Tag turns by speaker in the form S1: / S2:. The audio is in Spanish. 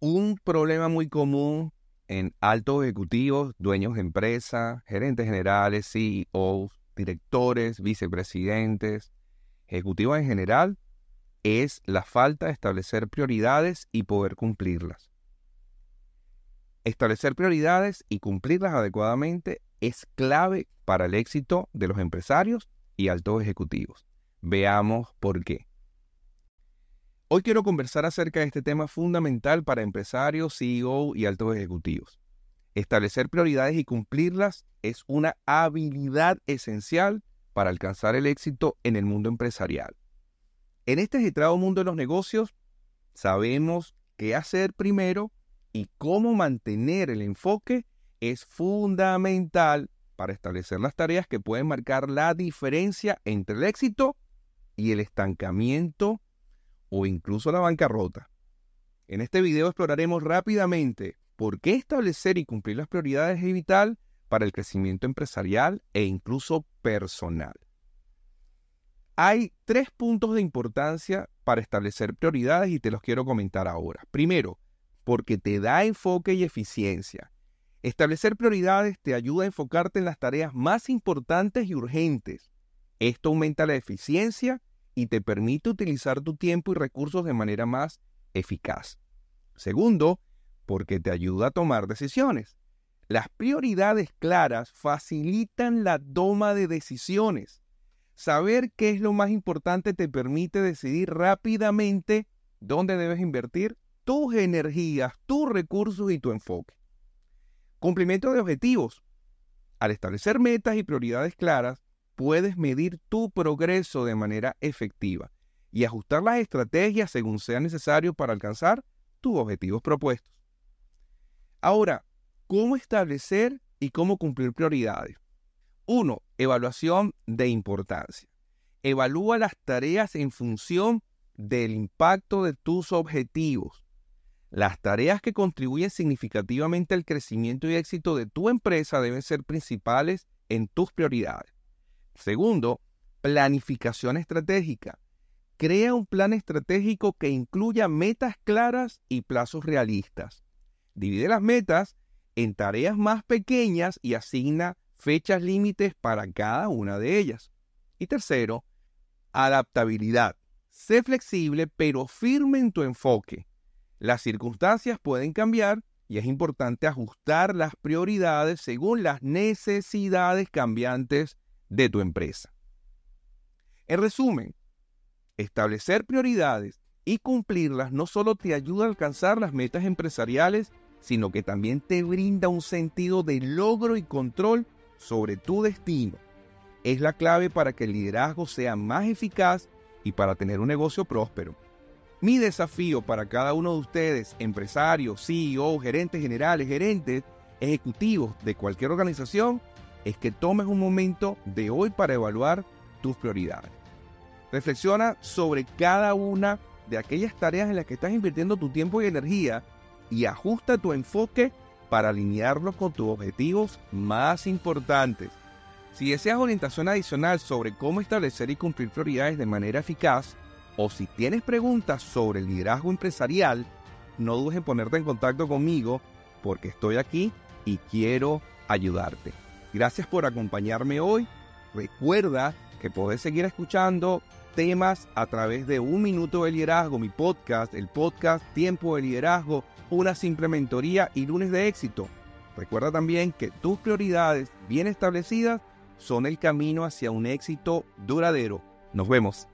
S1: Un problema muy común en altos ejecutivos, dueños de empresas, gerentes generales, CEOs, directores, vicepresidentes, ejecutivos en general, es la falta de establecer prioridades y poder cumplirlas. Establecer prioridades y cumplirlas adecuadamente es clave para el éxito de los empresarios y altos ejecutivos. Veamos por qué. Hoy quiero conversar acerca de este tema fundamental para empresarios, CEO y altos ejecutivos. Establecer prioridades y cumplirlas es una habilidad esencial para alcanzar el éxito en el mundo empresarial. En este agitado mundo de los negocios, sabemos qué hacer primero y cómo mantener el enfoque es fundamental para establecer las tareas que pueden marcar la diferencia entre el éxito y el estancamiento o incluso la bancarrota. En este video exploraremos rápidamente por qué establecer y cumplir las prioridades es vital para el crecimiento empresarial e incluso personal. Hay tres puntos de importancia para establecer prioridades y te los quiero comentar ahora. Primero, porque te da enfoque y eficiencia. Establecer prioridades te ayuda a enfocarte en las tareas más importantes y urgentes. Esto aumenta la eficiencia y te permite utilizar tu tiempo y recursos de manera más eficaz. Segundo, porque te ayuda a tomar decisiones. Las prioridades claras facilitan la toma de decisiones. Saber qué es lo más importante te permite decidir rápidamente dónde debes invertir tus energías, tus recursos y tu enfoque. Cumplimiento de objetivos. Al establecer metas y prioridades claras, puedes medir tu progreso de manera efectiva y ajustar las estrategias según sea necesario para alcanzar tus objetivos propuestos. Ahora, ¿cómo establecer y cómo cumplir prioridades? 1. Evaluación de importancia. Evalúa las tareas en función del impacto de tus objetivos. Las tareas que contribuyen significativamente al crecimiento y éxito de tu empresa deben ser principales en tus prioridades. Segundo, planificación estratégica. Crea un plan estratégico que incluya metas claras y plazos realistas. Divide las metas en tareas más pequeñas y asigna fechas límites para cada una de ellas. Y tercero, adaptabilidad. Sé flexible pero firme en tu enfoque. Las circunstancias pueden cambiar y es importante ajustar las prioridades según las necesidades cambiantes de tu empresa. En resumen, establecer prioridades y cumplirlas no solo te ayuda a alcanzar las metas empresariales, sino que también te brinda un sentido de logro y control sobre tu destino. Es la clave para que el liderazgo sea más eficaz y para tener un negocio próspero. Mi desafío para cada uno de ustedes, empresarios, CEO, gerentes generales, gerentes, ejecutivos de cualquier organización, es que tomes un momento de hoy para evaluar tus prioridades. Reflexiona sobre cada una de aquellas tareas en las que estás invirtiendo tu tiempo y energía y ajusta tu enfoque para alinearlo con tus objetivos más importantes. Si deseas orientación adicional sobre cómo establecer y cumplir prioridades de manera eficaz, o si tienes preguntas sobre el liderazgo empresarial, no dudes en ponerte en contacto conmigo porque estoy aquí y quiero ayudarte. Gracias por acompañarme hoy. Recuerda que podés seguir escuchando temas a través de Un Minuto de Liderazgo, mi podcast, el podcast Tiempo de Liderazgo, una simple mentoría y lunes de éxito. Recuerda también que tus prioridades bien establecidas son el camino hacia un éxito duradero. Nos vemos.